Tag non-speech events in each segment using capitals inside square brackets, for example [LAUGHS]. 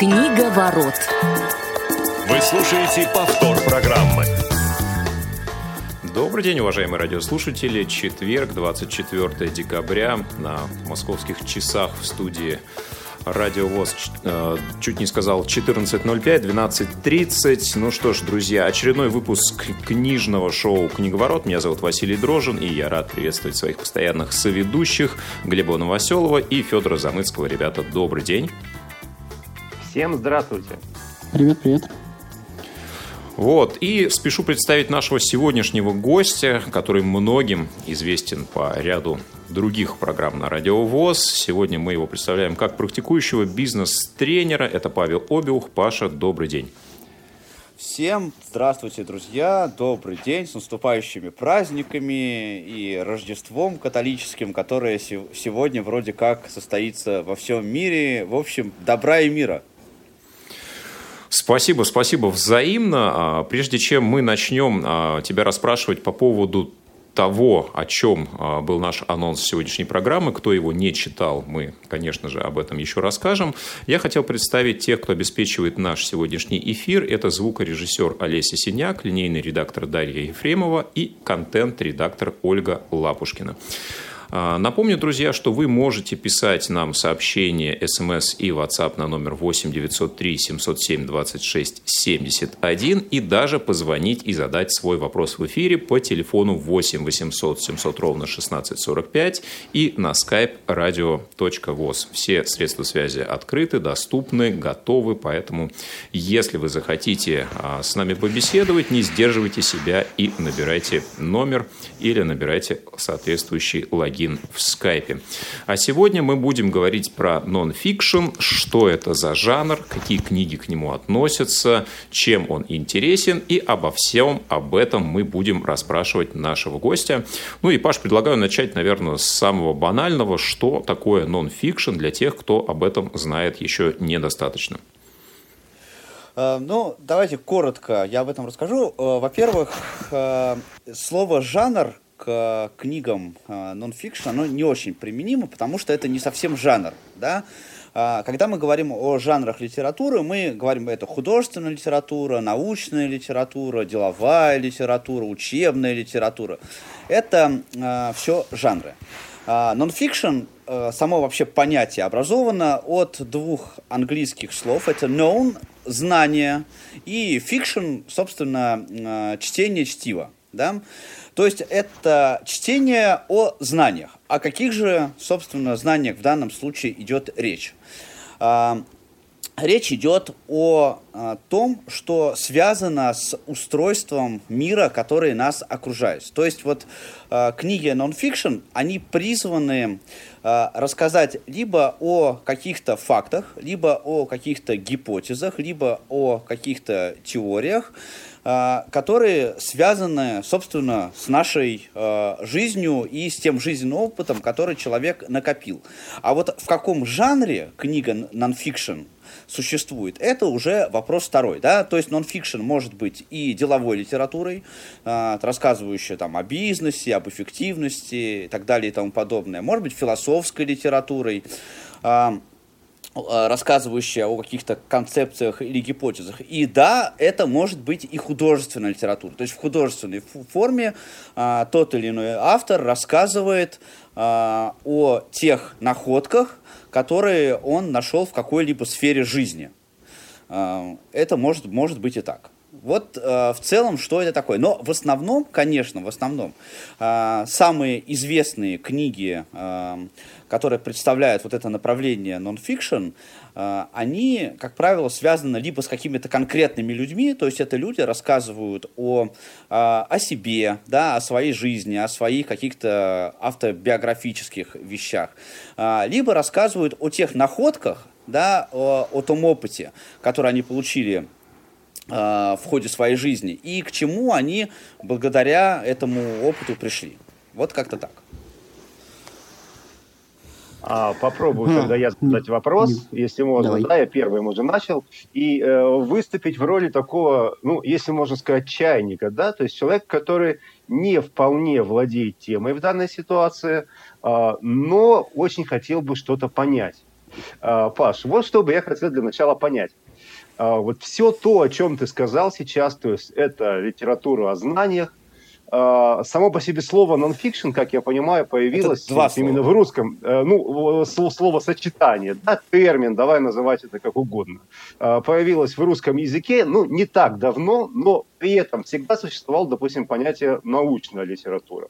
Книга ворот. Вы слушаете повтор программы. Добрый день, уважаемые радиослушатели. Четверг, 24 декабря на московских часах в студии Радио ВОЗ, э, чуть не сказал, 14.05, 12.30. Ну что ж, друзья, очередной выпуск книжного шоу «Книговорот». Меня зовут Василий Дрожин, и я рад приветствовать своих постоянных соведущих Глеба Новоселова и Федора Замыцкого. Ребята, добрый день. Всем здравствуйте. Привет, привет. Вот, и спешу представить нашего сегодняшнего гостя, который многим известен по ряду других программ на Радио ВОЗ. Сегодня мы его представляем как практикующего бизнес-тренера. Это Павел Обиух. Паша, добрый день. Всем здравствуйте, друзья! Добрый день с наступающими праздниками и Рождеством католическим, которое сегодня вроде как состоится во всем мире. В общем, добра и мира! Спасибо, спасибо взаимно. А, прежде чем мы начнем а, тебя расспрашивать по поводу того, о чем а, был наш анонс сегодняшней программы. Кто его не читал, мы, конечно же, об этом еще расскажем. Я хотел представить тех, кто обеспечивает наш сегодняшний эфир. Это звукорежиссер Олеся Синяк, линейный редактор Дарья Ефремова и контент-редактор Ольга Лапушкина. А, напомню, друзья, что вы можете писать нам сообщения, смс и WhatsApp на номер 8 903 707 26 71 и даже позвонить и задать свой вопрос в эфире по телефону 8 800 700 ровно 1645 и на skype radio.voz. Все средства связи открыты, доступны, готовы, поэтому если вы захотите а, с нами побеседовать, не сдерживайте себя и набирайте номер или набирайте соответствующий логин логин в скайпе. А сегодня мы будем говорить про нон-фикшн, что это за жанр, какие книги к нему относятся, чем он интересен, и обо всем об этом мы будем расспрашивать нашего гостя. Ну и, Паш, предлагаю начать, наверное, с самого банального, что такое нон-фикшн для тех, кто об этом знает еще недостаточно. Э, ну, давайте коротко я об этом расскажу. Э, во-первых, э, слово «жанр» к книгам нон-фикшн, оно не очень применимо, потому что это не совсем жанр, да. А, когда мы говорим о жанрах литературы, мы говорим, это художественная литература, научная литература, деловая литература, учебная литература. Это а, все жанры. А, нон-фикшн, само вообще понятие образовано от двух английских слов. Это known, знание, и fiction, собственно, чтение, чтиво. Да? То есть это чтение о знаниях. О каких же, собственно, знаниях в данном случае идет речь? А, речь идет о, о том, что связано с устройством мира, который нас окружает. То есть вот э, книги non-fiction, они призваны рассказать либо о каких-то фактах, либо о каких-то гипотезах, либо о каких-то теориях, а, которые связаны, собственно, с нашей а, жизнью и с тем жизненным опытом, который человек накопил. А вот в каком жанре книга нонфикшн существует, это уже вопрос второй, да, то есть нонфикшн может быть и деловой литературой, э, рассказывающей там о бизнесе, об эффективности и так далее и тому подобное, может быть философской литературой, рассказывающая о каких-то концепциях или гипотезах. И да, это может быть и художественная литература. То есть в художественной форме а, тот или иной автор рассказывает а, о тех находках, которые он нашел в какой-либо сфере жизни. А, это может, может быть и так. Вот э, в целом, что это такое. Но в основном, конечно, в основном, э, самые известные книги, э, которые представляют вот это направление нон-фикшн, э, они, как правило, связаны либо с какими-то конкретными людьми, то есть это люди рассказывают о, э, о себе, да, о своей жизни, о своих каких-то автобиографических вещах, э, либо рассказывают о тех находках, да, о, о том опыте, который они получили в ходе своей жизни и к чему они благодаря этому опыту пришли. Вот как-то так. А, попробую а, тогда я задать вопрос, если можно. Давай. Да, я первым уже начал. И э, выступить в роли такого, ну, если можно сказать, чайника, да, то есть человек, который не вполне владеет темой в данной ситуации, э, но очень хотел бы что-то понять. А, Паш, вот что бы я хотел для начала понять. А, вот все то, о чем ты сказал сейчас, то есть это литература о знаниях, а, само по себе слово non-fiction, как я понимаю, появилось два именно слова. в русском. Э, ну, слово сочетание, да, термин, давай называть это как угодно. А, появилось в русском языке, ну, не так давно, но при этом всегда существовало, допустим, понятие научная литература.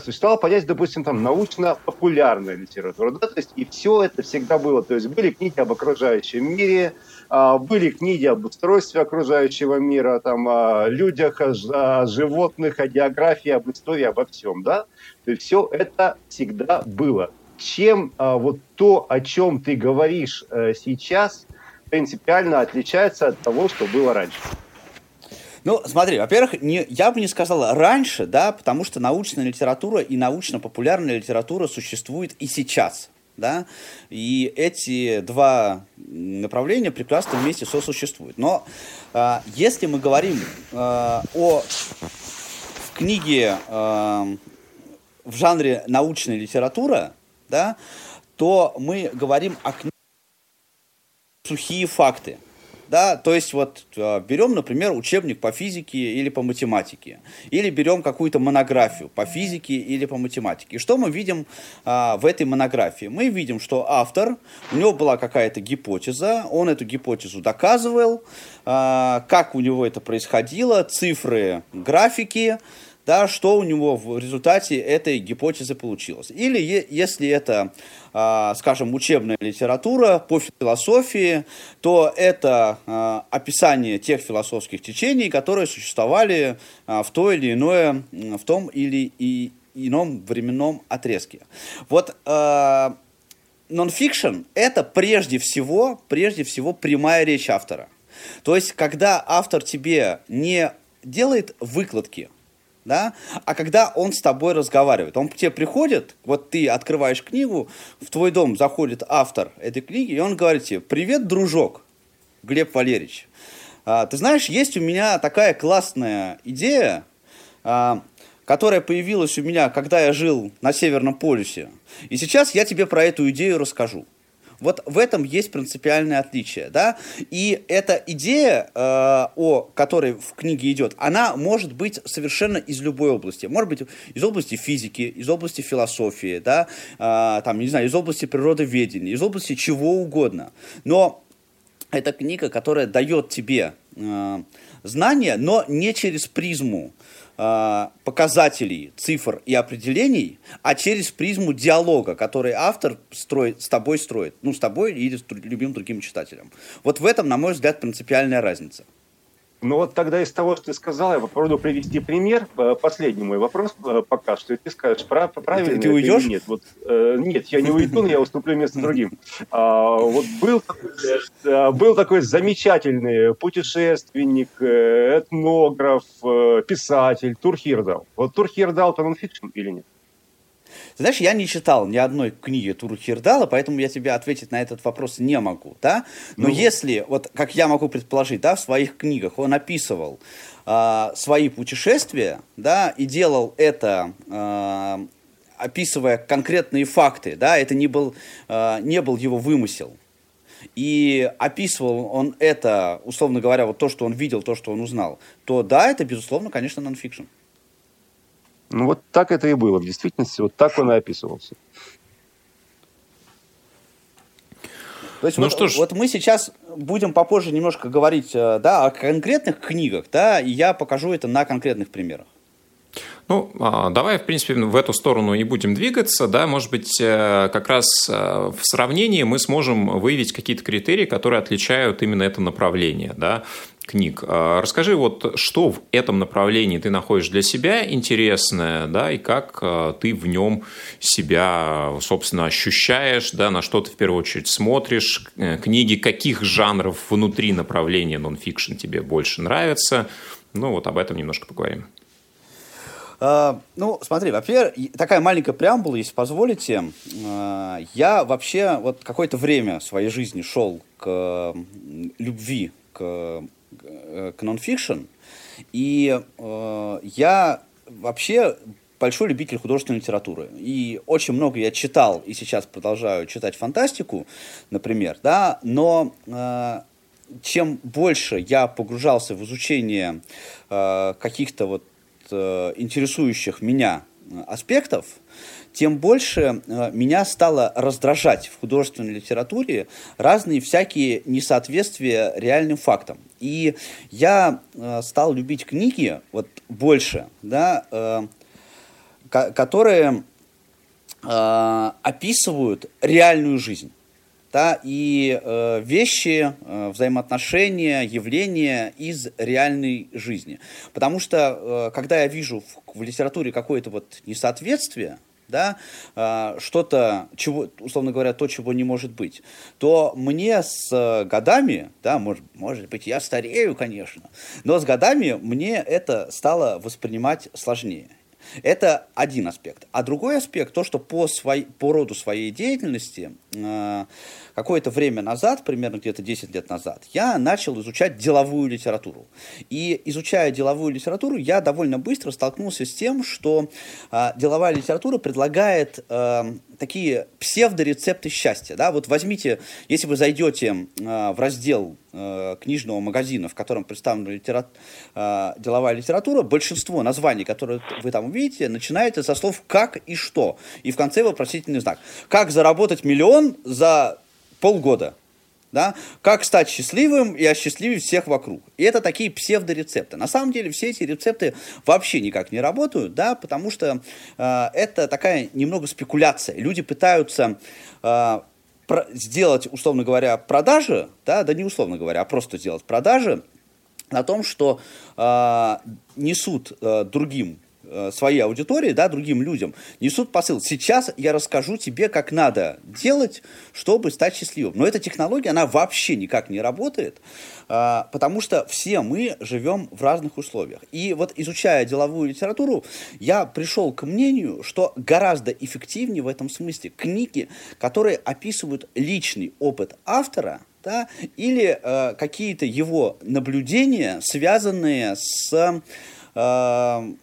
Существовало понятие, допустим, там научно-популярная литература, да, то есть и все это всегда было, то есть были книги об окружающем мире, были книги об устройстве окружающего мира, там, о людях, о животных, о географии, об истории, обо всем, да? То есть все это всегда было. Чем а, вот то, о чем ты говоришь э, сейчас, принципиально отличается от того, что было раньше? Ну, смотри, во-первых, не, я бы не сказал раньше, да, потому что научная литература и научно-популярная литература существует и сейчас да, и эти два направления прекрасно вместе сосуществуют. Но э, если мы говорим э, о книге э, в жанре научная литература, да, то мы говорим о книге сухие факты. Да, то есть вот а, берем, например, учебник по физике или по математике, или берем какую-то монографию по физике или по математике. И что мы видим а, в этой монографии? Мы видим, что автор, у него была какая-то гипотеза, он эту гипотезу доказывал, а, как у него это происходило, цифры, графики, да, что у него в результате этой гипотезы получилось. Или если это, а, скажем, учебная литература по философии, то это а, описание тех философских течений, которые существовали а, в то или иное, в том или и ином временном отрезке. Вот нонфикшн – это прежде всего, прежде всего прямая речь автора. То есть, когда автор тебе не делает выкладки, да, а когда он с тобой разговаривает. Он к тебе приходит, вот ты открываешь книгу, в твой дом заходит автор этой книги, и он говорит тебе, привет, дружок, Глеб Валерьевич. А, ты знаешь, есть у меня такая классная идея, а, которая появилась у меня, когда я жил на Северном полюсе. И сейчас я тебе про эту идею расскажу. Вот в этом есть принципиальное отличие, да. И эта идея, э, о которой в книге идет, она может быть совершенно из любой области. Может быть из области физики, из области философии, да, э, там, не знаю, из области природоведения, из области чего угодно. Но это книга, которая дает тебе э, знания, но не через призму показателей, цифр и определений, а через призму диалога, который автор строит, с тобой строит. Ну, с тобой или с любимым другим читателем. Вот в этом, на мой взгляд, принципиальная разница. Ну вот тогда из того, что ты сказал, я попробую привести пример. Э, последний мой вопрос э, пока что. Ты скажешь, прав, правильно ты, ты уйдешь? или нет. Вот, э, нет, я не уйду, но я уступлю место другим. А, вот был, э, был такой замечательный путешественник, этнограф, писатель Турхирдал. Вот Турхирдал это нонфикшн или нет? Знаешь, я не читал ни одной книги Туру Хирдала, поэтому я тебе ответить на этот вопрос не могу, да? Но ну... если, вот как я могу предположить, да, в своих книгах он описывал э, свои путешествия, да, и делал это э, описывая конкретные факты, да, это не был, э, не был его вымысел. И описывал он это, условно говоря, вот то, что он видел, то, что он узнал, то да, это, безусловно, конечно, нонфикшн. Ну вот так это и было в действительности, вот так он и описывался. То есть ну вот, что ж... вот мы сейчас будем попозже немножко говорить э, да, о конкретных книгах, да, и я покажу это на конкретных примерах. Ну, а, давай, в принципе, в эту сторону и будем двигаться, да, может быть, э, как раз э, в сравнении мы сможем выявить какие-то критерии, которые отличают именно это направление, да, книг. А, расскажи, вот что в этом направлении ты находишь для себя интересное, да, и как а, ты в нем себя, собственно, ощущаешь, да, на что ты в первую очередь смотришь, э, книги каких жанров внутри направления нонфикшн тебе больше нравятся. Ну, вот об этом немножко поговорим. Uh, ну, смотри, во-первых, такая маленькая преамбула, если позволите. Uh, я вообще вот какое-то время своей жизни шел к любви к, к нонфикшн, и uh, я вообще большой любитель художественной литературы. И очень много я читал, и сейчас продолжаю читать фантастику, например, да, но э, чем больше я погружался в изучение э, каких-то вот э, интересующих меня аспектов, тем больше э, меня стало раздражать в художественной литературе разные всякие несоответствия реальным фактам. И я э, стал любить книги вот больше, да, э, которые э, описывают реальную жизнь. Да, и э, вещи, э, взаимоотношения, явления из реальной жизни. Потому что, э, когда я вижу в, в литературе какое-то вот несоответствие, да, э, что-то, чего, условно говоря, то, чего не может быть, то мне с э, годами, да, может, может быть, я старею, конечно, но с годами мне это стало воспринимать сложнее. Это один аспект. А другой аспект, то, что по, свой, по роду своей деятельности какое-то время назад, примерно где-то 10 лет назад, я начал изучать деловую литературу. И изучая деловую литературу, я довольно быстро столкнулся с тем, что э, деловая литература предлагает э, такие псевдорецепты счастья. Да? Вот возьмите, если вы зайдете э, в раздел э, книжного магазина, в котором представлена литера... э, деловая литература, большинство названий, которые вы там увидите, начинается со слов «как» и «что». И в конце вопросительный знак. Как заработать миллион за полгода? Да? Как стать счастливым и осчастливить всех вокруг. И это такие псевдорецепты. На самом деле все эти рецепты вообще никак не работают, да, потому что э, это такая немного спекуляция. Люди пытаются э, про- сделать, условно говоря, продажи, да, да не условно говоря, а просто сделать продажи на том, что э, несут э, другим своей аудитории, да, другим людям, несут посыл. Сейчас я расскажу тебе, как надо делать, чтобы стать счастливым. Но эта технология, она вообще никак не работает, а, потому что все мы живем в разных условиях. И вот изучая деловую литературу, я пришел к мнению, что гораздо эффективнее в этом смысле книги, которые описывают личный опыт автора, да, или э, какие-то его наблюдения, связанные с э,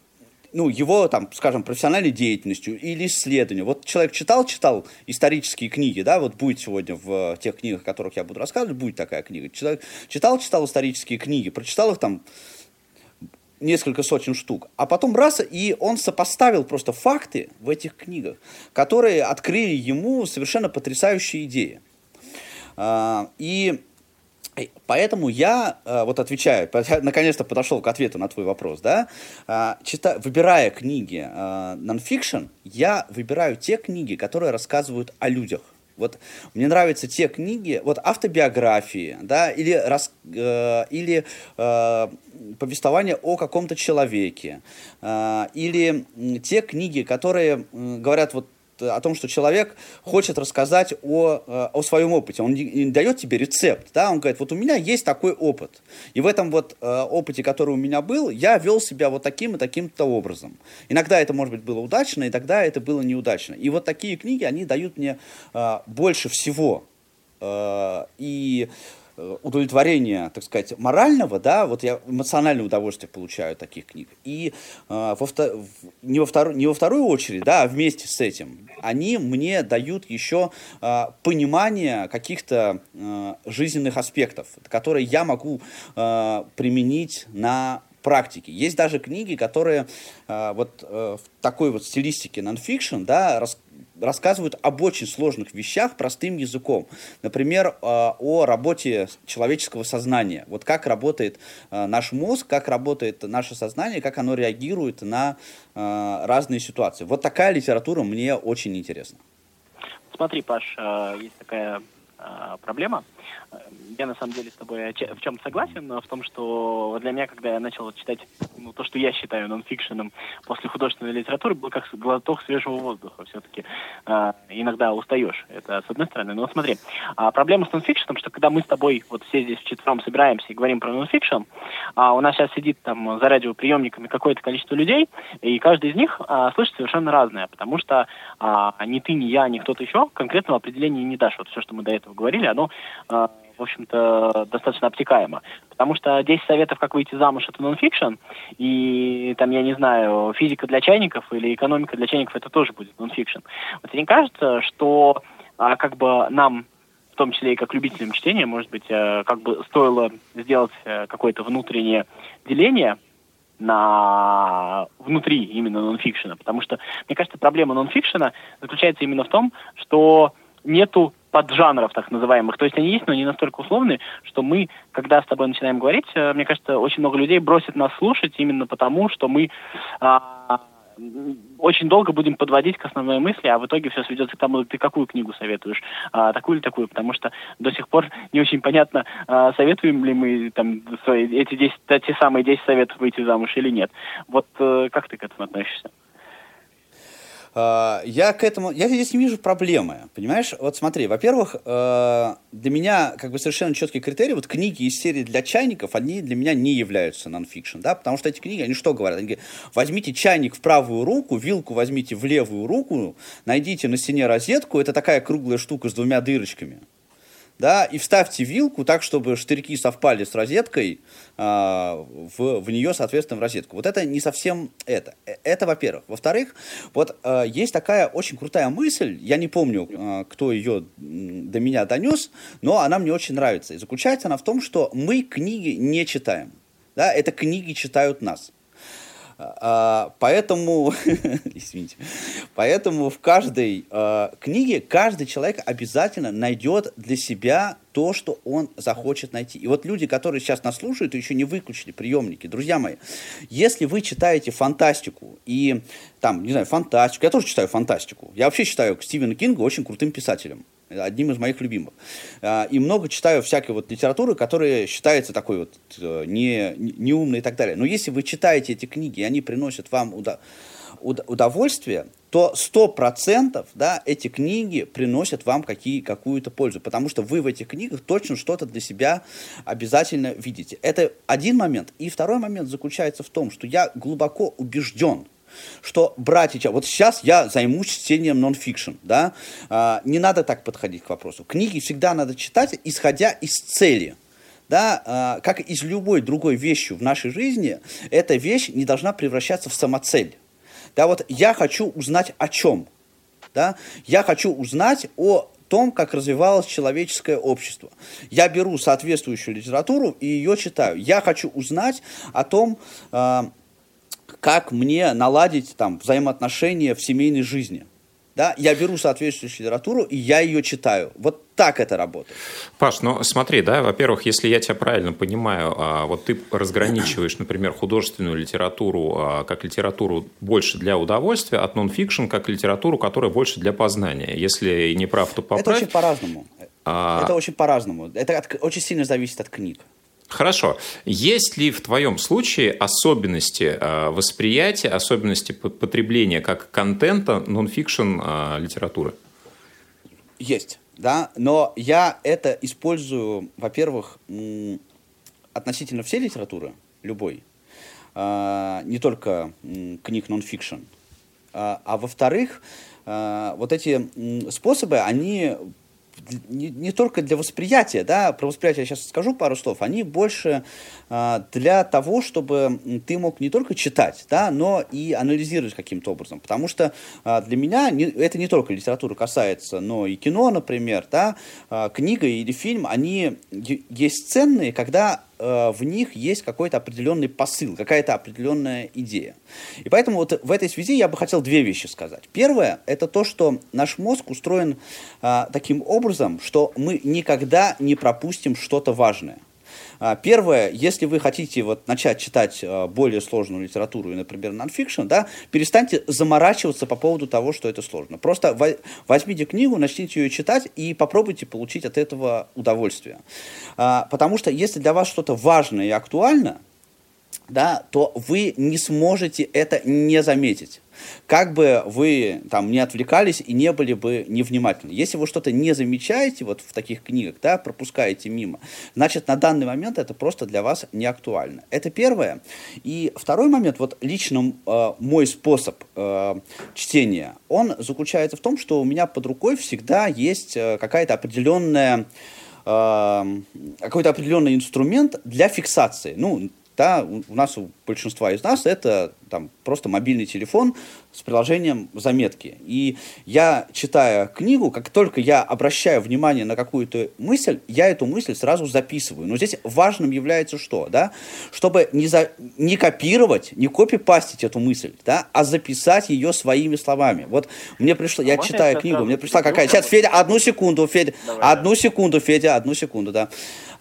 ну, его, там, скажем, профессиональной деятельностью или исследованием. Вот человек читал, читал исторические книги, да, вот будет сегодня в тех книгах, о которых я буду рассказывать, будет такая книга. Человек читал, читал исторические книги, прочитал их там несколько сотен штук, а потом раз, и он сопоставил просто факты в этих книгах, которые открыли ему совершенно потрясающие идеи. А, и Поэтому я, э, вот отвечаю, [LAUGHS] наконец-то подошел к ответу на твой вопрос, да, а, чита, выбирая книги э, нонфикшн, я выбираю те книги, которые рассказывают о людях. Вот мне нравятся те книги, вот автобиографии, да, или, рас, э, или повествование о каком-то человеке, или те книги, которые говорят вот о том, что человек хочет рассказать о, э, о своем опыте. Он не, не дает тебе рецепт, да, он говорит, вот у меня есть такой опыт. И в этом вот э, опыте, который у меня был, я вел себя вот таким и таким-то образом. Иногда это, может быть, было удачно, и тогда это было неудачно. И вот такие книги, они дают мне э, больше всего. Э, и удовлетворения, так сказать, морального, да, вот я эмоциональное удовольствие получаю от таких книг. И э, во втор... не, во втор... не во вторую очередь, да, а вместе с этим, они мне дают еще э, понимание каких-то э, жизненных аспектов, которые я могу э, применить на практике. Есть даже книги, которые э, вот э, в такой вот стилистике нонфикшн, да, рас, рассказывают об очень сложных вещах простым языком. Например, э, о работе человеческого сознания. Вот как работает э, наш мозг, как работает наше сознание, как оно реагирует на э, разные ситуации. Вот такая литература мне очень интересна. Смотри, Паш, есть такая проблема я на самом деле с тобой в чем согласен, в том, что для меня, когда я начал читать ну, то, что я считаю нонфикшеном после художественной литературы, был как глоток свежего воздуха. Все-таки э, иногда устаешь. Это с одной стороны. Но смотри, а проблема с нонфикшеном, что когда мы с тобой вот все здесь вчетвером собираемся и говорим про нонфикшн, а у нас сейчас сидит там за радиоприемниками какое-то количество людей, и каждый из них а, слышит совершенно разное, потому что а, ни ты, ни я, ни кто-то еще конкретного определения не дашь. Вот все, что мы до этого говорили, оно а, в общем-то, достаточно обтекаемо. Потому что 10 советов, как выйти замуж, это нонфикшн, и там, я не знаю, физика для чайников или экономика для чайников, это тоже будет нонфикшн. Вот мне кажется, что а, как бы нам в том числе и как любителям чтения, может быть, э, как бы стоило сделать э, какое-то внутреннее деление на внутри именно нонфикшена, потому что, мне кажется, проблема нонфикшена заключается именно в том, что нету поджанров так называемых. То есть они есть, но не настолько условные, что мы, когда с тобой начинаем говорить, э, мне кажется, очень много людей бросит нас слушать именно потому, что мы а, очень долго будем подводить к основной мысли, а в итоге все сведется к тому, ты какую книгу советуешь, а, такую или такую, потому что до сих пор не очень понятно, а, советуем ли мы там свои, эти 10, те самые 10 советов выйти замуж или нет. Вот а, как ты к этому относишься? А, я к этому, я здесь не вижу проблемы, понимаешь? Вот смотри, во-первых, э, для меня как бы совершенно четкий критерий, вот книги из серии для чайников, они для меня не являются нонфикшн, да, потому что эти книги, они что говорят? Они говорят, возьмите чайник в правую руку, вилку возьмите в левую руку, найдите на стене розетку, это такая круглая штука с двумя дырочками, да, и вставьте вилку так, чтобы штырьки совпали с розеткой, э, в, в нее, соответственно, в розетку. Вот это не совсем это. Э, это, во-первых. Во-вторых, вот э, есть такая очень крутая мысль, я не помню, э, кто ее до меня донес, но она мне очень нравится. И заключается она в том, что мы книги не читаем. Да, это книги читают нас. А, поэтому, [LAUGHS] извините, поэтому в каждой а, книге каждый человек обязательно найдет для себя то, что он захочет найти. И вот люди, которые сейчас нас слушают еще не выключили приемники, друзья мои, если вы читаете фантастику и там, не знаю, фантастику, я тоже читаю фантастику, я вообще считаю Стивена Кинга очень крутым писателем одним из моих любимых. А, и много читаю всякой вот литературы, которая считается такой вот э, не, не умной и так далее. Но если вы читаете эти книги, и они приносят вам удо, удовольствие, то сто процентов да, эти книги приносят вам какие, какую-то пользу, потому что вы в этих книгах точно что-то для себя обязательно видите. Это один момент. И второй момент заключается в том, что я глубоко убежден, что братья, вот сейчас я займусь чтением нон-фикшн, да, а, не надо так подходить к вопросу. Книги всегда надо читать, исходя из цели. Да, а, как и из любой другой вещи в нашей жизни, эта вещь не должна превращаться в самоцель. Да, вот я хочу узнать о чем. Да? Я хочу узнать о том, как развивалось человеческое общество. Я беру соответствующую литературу и ее читаю. Я хочу узнать о том, э, как мне наладить там взаимоотношения в семейной жизни. Да, я беру соответствующую литературу, и я ее читаю. Вот так это работает. Паш, ну смотри, да, во-первых, если я тебя правильно понимаю, а, вот ты разграничиваешь, например, художественную литературу а, как литературу больше для удовольствия, от нон-фикшн как литературу, которая больше для познания. Если не прав, то поправь. Это очень по-разному. А... Это очень по-разному. Это от, очень сильно зависит от книг. Хорошо. Есть ли в твоем случае особенности э, восприятия, особенности потребления как контента нонфикшн э, литературы? Есть, да, но я это использую, во-первых, относительно всей литературы, любой, э, не только книг нонфикшн, а во-вторых, вот эти способы, они не, не только для восприятия, да, про восприятие я сейчас скажу пару слов, они больше э, для того, чтобы ты мог не только читать, да, но и анализировать каким-то образом, потому что э, для меня не, это не только литература касается, но и кино, например, да, э, книга или фильм, они есть ценные, когда Э, в них есть какой-то определенный посыл, какая-то определенная идея. И поэтому вот в этой связи я бы хотел две вещи сказать. Первое – это то, что наш мозг устроен а, таким образом, что мы никогда не пропустим что-то важное. А, первое, если вы хотите вот начать читать а, более сложную литературу, например, нонфикшн, да, перестаньте заморачиваться по поводу того, что это сложно. Просто возьмите книгу, начните ее читать и попробуйте получить от этого удовольствие. А, потому что если для вас что-то важное и актуально, да, то вы не сможете это не заметить. Как бы вы там не отвлекались и не были бы невнимательны. Если вы что-то не замечаете вот в таких книгах, да, пропускаете мимо, значит, на данный момент это просто для вас не актуально. Это первое. И второй момент, вот лично э, мой способ э, чтения, он заключается в том, что у меня под рукой всегда есть э, какая-то определенная э, какой-то определенный инструмент для фиксации. Ну, да, у нас, у большинства из нас, это там, просто мобильный телефон с приложением заметки. И я, читая книгу, как только я обращаю внимание на какую-то мысль, я эту мысль сразу записываю. Но здесь важным является что? Да? Чтобы не, за, не копировать, не копипастить эту мысль, да? а записать ее своими словами. Вот мне пришло, я а читаю книгу, мне пришла какая... Сейчас, Федя, одну секунду, Федя, Давай. одну секунду, Федя, одну секунду, да.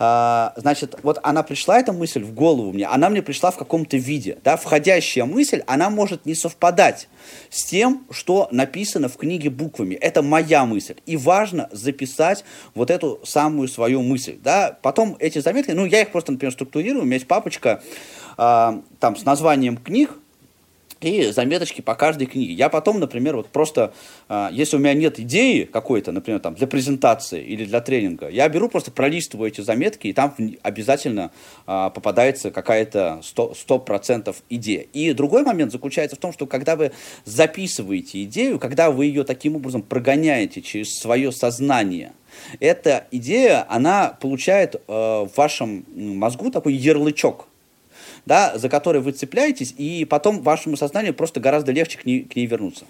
А, значит, вот она пришла, эта мысль, в голову мне, она мне пришла в каком-то виде, да, входящая мысль, она может не совпадать с тем, что написано в книге буквами. Это моя мысль. И важно записать вот эту самую свою мысль, да. Потом эти заметки, ну, я их просто, например, структурирую, у меня есть папочка, а, там, с названием книг, и заметочки по каждой книге. Я потом, например, вот просто, э, если у меня нет идеи какой-то, например, там, для презентации или для тренинга, я беру, просто пролистываю эти заметки, и там обязательно э, попадается какая-то 100%, 100% идея. И другой момент заключается в том, что когда вы записываете идею, когда вы ее таким образом прогоняете через свое сознание, эта идея, она получает э, в вашем мозгу такой ярлычок, да, за который вы цепляетесь, и потом вашему сознанию просто гораздо легче к ней, к ней вернуться.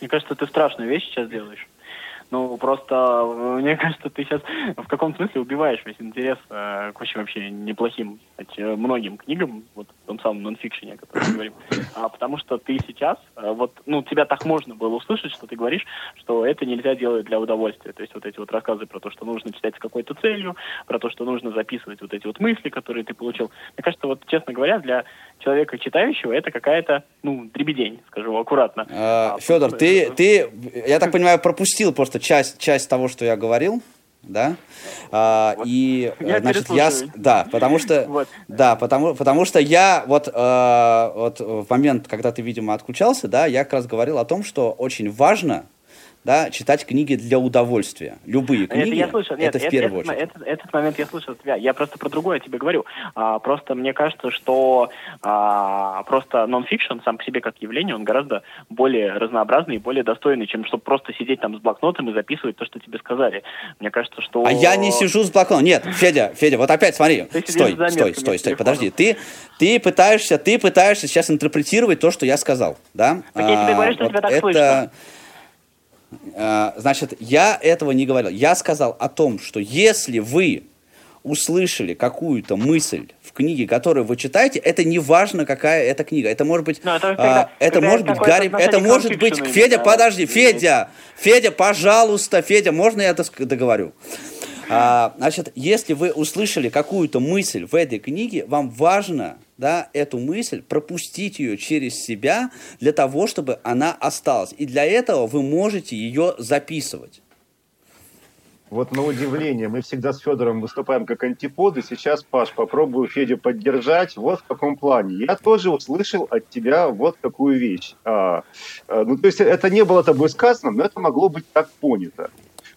Мне кажется, ты страшную вещь сейчас делаешь. Ну, просто, э, мне [LAUGHS] кажется, ты сейчас в каком смысле убиваешь весь интерес э, к очень вообще неплохим, кстати, э, многим книгам, вот в том самом нонфикшене, о котором мы говорим. [COUGHS] А, потому что ты сейчас, э, вот, ну, тебя так можно было услышать, что ты говоришь, что это нельзя делать для удовольствия. То есть вот эти вот рассказы про то, что нужно читать с какой-то целью, про то, что нужно записывать вот эти вот мысли, которые ты получил. Мне кажется, вот, честно говоря, для человека читающего это какая-то, ну, дребедень, скажу аккуратно. А, Федор, ты, ты, я так понимаю, пропустил просто часть, часть того, что я говорил, да? А, вот. И я значит я, да, потому что, вот. да, потому, потому что я вот, э, вот в момент, когда ты, видимо, отключался, да, я как раз говорил о том, что очень важно да, читать книги для удовольствия. Любые книги. Это я слышал. Нет, это в первую этот, очередь. Этот, этот момент я слышал тебя. Я просто про другое тебе говорю. А, просто мне кажется, что а, просто нон-фикшн сам по себе как явление, он гораздо более разнообразный и более достойный, чем чтобы просто сидеть там с блокнотом и записывать то, что тебе сказали. Мне кажется, что... А я не сижу с блокнотом. Нет, Федя, Федя, вот опять смотри. Ты стой, стой, стой, стой, подожди. Ты, ты пытаешься, ты пытаешься сейчас интерпретировать то, что я сказал, да? Так я тебе говорю, что а, вот тебя так это... слышно. Э, значит, я этого не говорил. Я сказал о том, что если вы услышали какую-то мысль в книге, которую вы читаете, это не важно, какая это книга. Это может быть, Но ну, это, когда, а, это когда может быть Гарри, это может быть Федя, да, подожди, Федя, Федя, пожалуйста, Федя, можно я это договорю? А, значит, если вы услышали какую-то мысль в этой книге, вам важно да, эту мысль, пропустить ее через себя для того, чтобы она осталась. И для этого вы можете ее записывать. Вот на удивление, мы всегда с Федором выступаем как антиподы. Сейчас, Паш, попробую Федю поддержать. Вот в каком плане. Я тоже услышал от тебя вот такую вещь. А, а, ну, то есть это не было тобой сказано, но это могло быть так понято.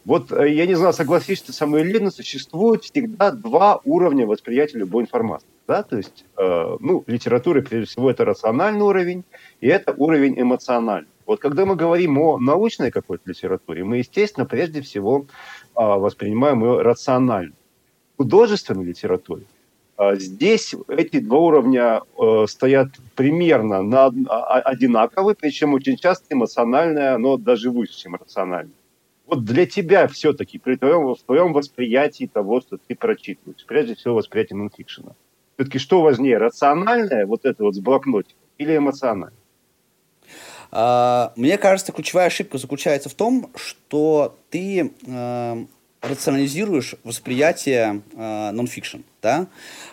Вот э, я не знаю, согласишься ты со мной или нет, существует всегда два уровня восприятия любой информации. Да? То есть, э, ну, литература, прежде всего, это рациональный уровень, и это уровень эмоциональный. Вот когда мы говорим о научной какой-то литературе, мы, естественно, прежде всего э, воспринимаем ее рационально. Художественной литературе э, здесь эти два уровня э, стоят примерно на, а, одинаковые, причем очень часто эмоциональное, но даже выше, чем рациональное вот для тебя все-таки, при твоем, в твоем восприятии того, что ты прочитываешь, прежде всего восприятие нонфикшена, все-таки что важнее, рациональное, вот это вот с блокнотиком, или эмоциональное? А, мне кажется, ключевая ошибка заключается в том, что ты э, рационализируешь восприятие э, нонфикшн. Да?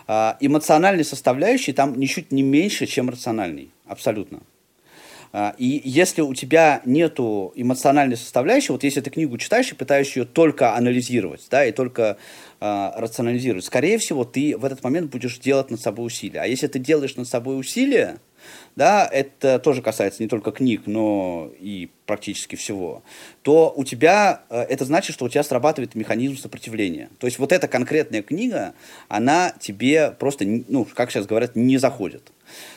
Э, эмоциональной составляющей там ничуть не меньше, чем рациональный. Абсолютно. А, и если у тебя нету эмоциональной составляющей, вот если ты книгу читаешь и пытаешься ее только анализировать, да, и только э, рационализировать, скорее всего, ты в этот момент будешь делать над собой усилия. А если ты делаешь над собой усилия, да, это тоже касается не только книг, но и практически всего, то у тебя, э, это значит, что у тебя срабатывает механизм сопротивления. То есть вот эта конкретная книга, она тебе просто, ну, как сейчас говорят, не заходит.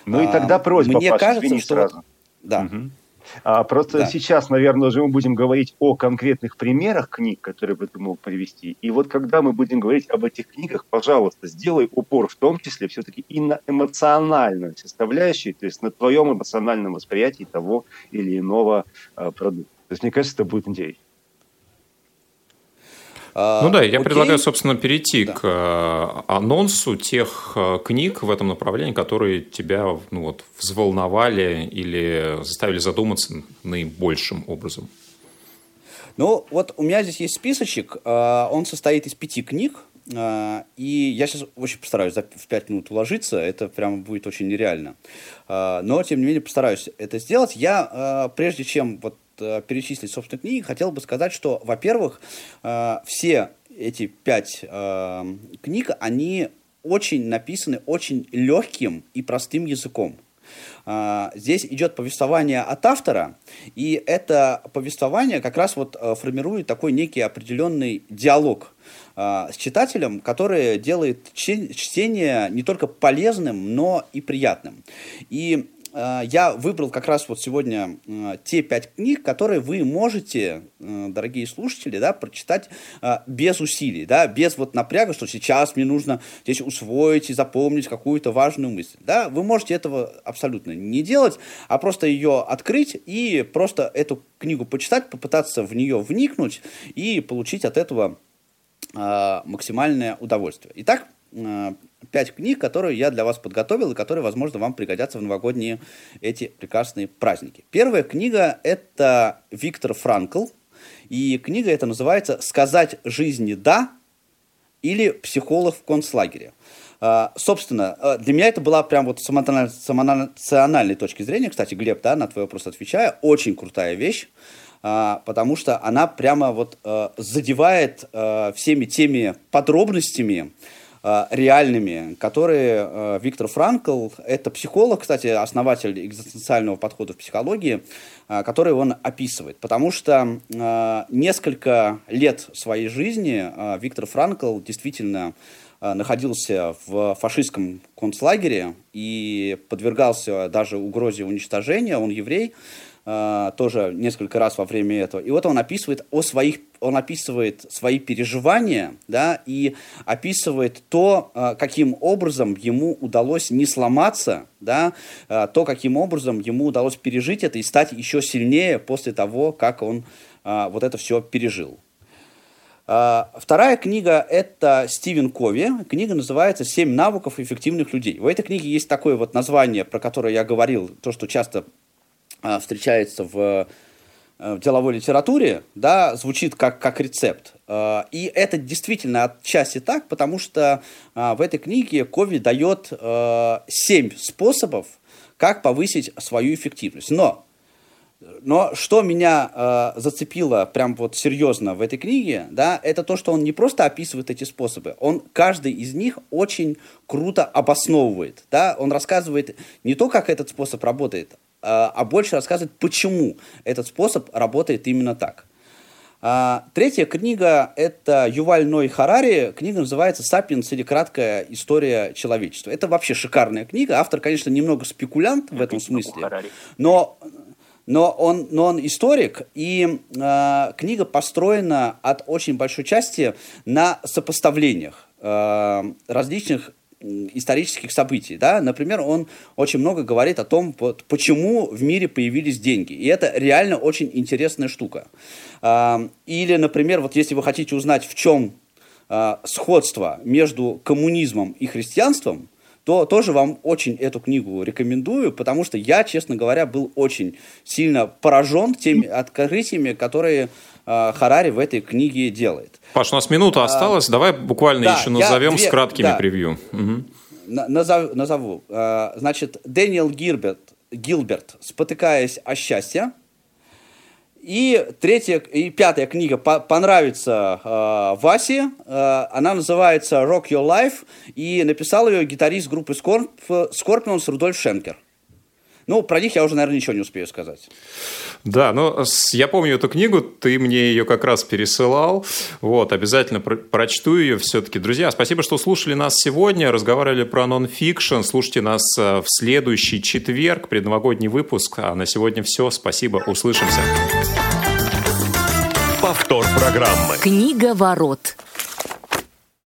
Ну и тогда просьба, Мне Паша, кажется, что сразу. Да. Угу. А, просто да. сейчас, наверное, уже мы будем говорить о конкретных примерах книг, которые бы ты мог привести. И вот когда мы будем говорить об этих книгах, пожалуйста, сделай упор в том числе все-таки и на эмоциональную составляющую, то есть на твоем эмоциональном восприятии того или иного а, продукта. То есть мне кажется, это будет интересно. А, ну да, я Окей. предлагаю, собственно, перейти да. к э, анонсу тех э, книг в этом направлении, которые тебя ну, вот, взволновали или заставили задуматься наибольшим образом. Ну, вот у меня здесь есть списочек, э, он состоит из пяти книг, и я сейчас очень постараюсь в пять минут уложиться, это прям будет очень нереально. Но, тем не менее, постараюсь это сделать. Я, прежде чем вот перечислить, собственно, книги, хотел бы сказать, что, во-первых, э, все эти пять э, книг, они очень написаны очень легким и простым языком. Здесь идет повествование от автора, и это повествование как раз вот формирует такой некий определенный диалог с читателем, который делает чтение не только полезным, но и приятным. И Э, я выбрал как раз вот сегодня э, те пять книг, которые вы можете, э, дорогие слушатели, да, прочитать без усилий, да, без вот напряга, что сейчас мне нужно здесь усвоить и запомнить какую-то важную мысль. Да, вы можете этого абсолютно не делать, а просто ее открыть и просто эту книгу почитать, попытаться в нее вникнуть и получить от этого максимальное удовольствие. Итак, пять книг, которые я для вас подготовил и которые, возможно, вам пригодятся в новогодние эти прекрасные праздники. Первая книга – это Виктор Франкл, и книга эта называется «Сказать жизни да» или «Психолог в концлагере». Uh, собственно, uh, для меня это была прям вот с эмоциональной точки зрения, кстати, Глеб, да, на твой вопрос отвечая, очень крутая вещь, uh, потому что она прямо вот задевает всеми теми подробностями, реальными, которые э, Виктор Франкл, это психолог, кстати, основатель экзистенциального подхода в психологии, э, который он описывает. Потому что несколько лет своей жизни Виктор Франкл действительно находился в фашистском концлагере и подвергался даже угрозе уничтожения, он еврей, тоже несколько раз во время этого. И вот он описывает о своих, он описывает свои переживания, да, и описывает то, uh, каким образом ему удалось не сломаться, да, uh, то, каким образом ему удалось пережить это и стать еще сильнее после того, как он вот это все пережил. Вторая книга – это Стивен Кови. Книга называется «Семь навыков эффективных людей». В этой книге есть такое вот название, про которое я говорил, то, что часто а, встречается в, э, в деловой литературе, да, звучит как, как рецепт. А, и это действительно отчасти так, потому что а, в этой книге Кови дает семь способов, как повысить свою эффективность. Но но что меня э, зацепило прям вот серьезно в этой книге, да, это то, что он не просто описывает эти способы, он каждый из них очень круто обосновывает, да, он рассказывает не то, как этот способ работает, а, а больше рассказывает, почему этот способ работает именно так. А, третья книга – это Юваль Ной Харари. Книга называется «Сапиенс» или «Краткая история человечества». Это вообще шикарная книга. Автор, конечно, немного спекулянт в этом смысле, но, но, он, но он историк, и э, книга построена от очень большой части на сопоставлениях э, различных исторических событий. Да? Например, он очень много говорит о том, вот, почему в мире появились деньги. И это реально очень интересная штука. А, или, например, вот если вы хотите узнать, в чем а, сходство между коммунизмом и христианством, то тоже вам очень эту книгу рекомендую, потому что я, честно говоря, был очень сильно поражен теми открытиями, которые Харари в этой книге делает. Паш, у нас минута а, осталась, давай буквально да, еще назовем две, с краткими да, превью. Угу. Назов, назову. А, значит, Дэниел Гилберт, Гилберт «Спотыкаясь о счастье», и третья и пятая книга понравится э, Васе. Э, она называется Rock Your Life. И написал ее гитарист группы Scorp, Scorpions Рудольф Шенкер. Ну, про них я уже, наверное, ничего не успею сказать. Да, ну, я помню эту книгу, ты мне ее как раз пересылал. Вот, обязательно про прочту ее все-таки. Друзья, спасибо, что слушали нас сегодня, разговаривали про нонфикшн. Слушайте нас э, в следующий четверг, предновогодний выпуск. А на сегодня все. Спасибо, услышимся. Повтор программы. Книга ворот.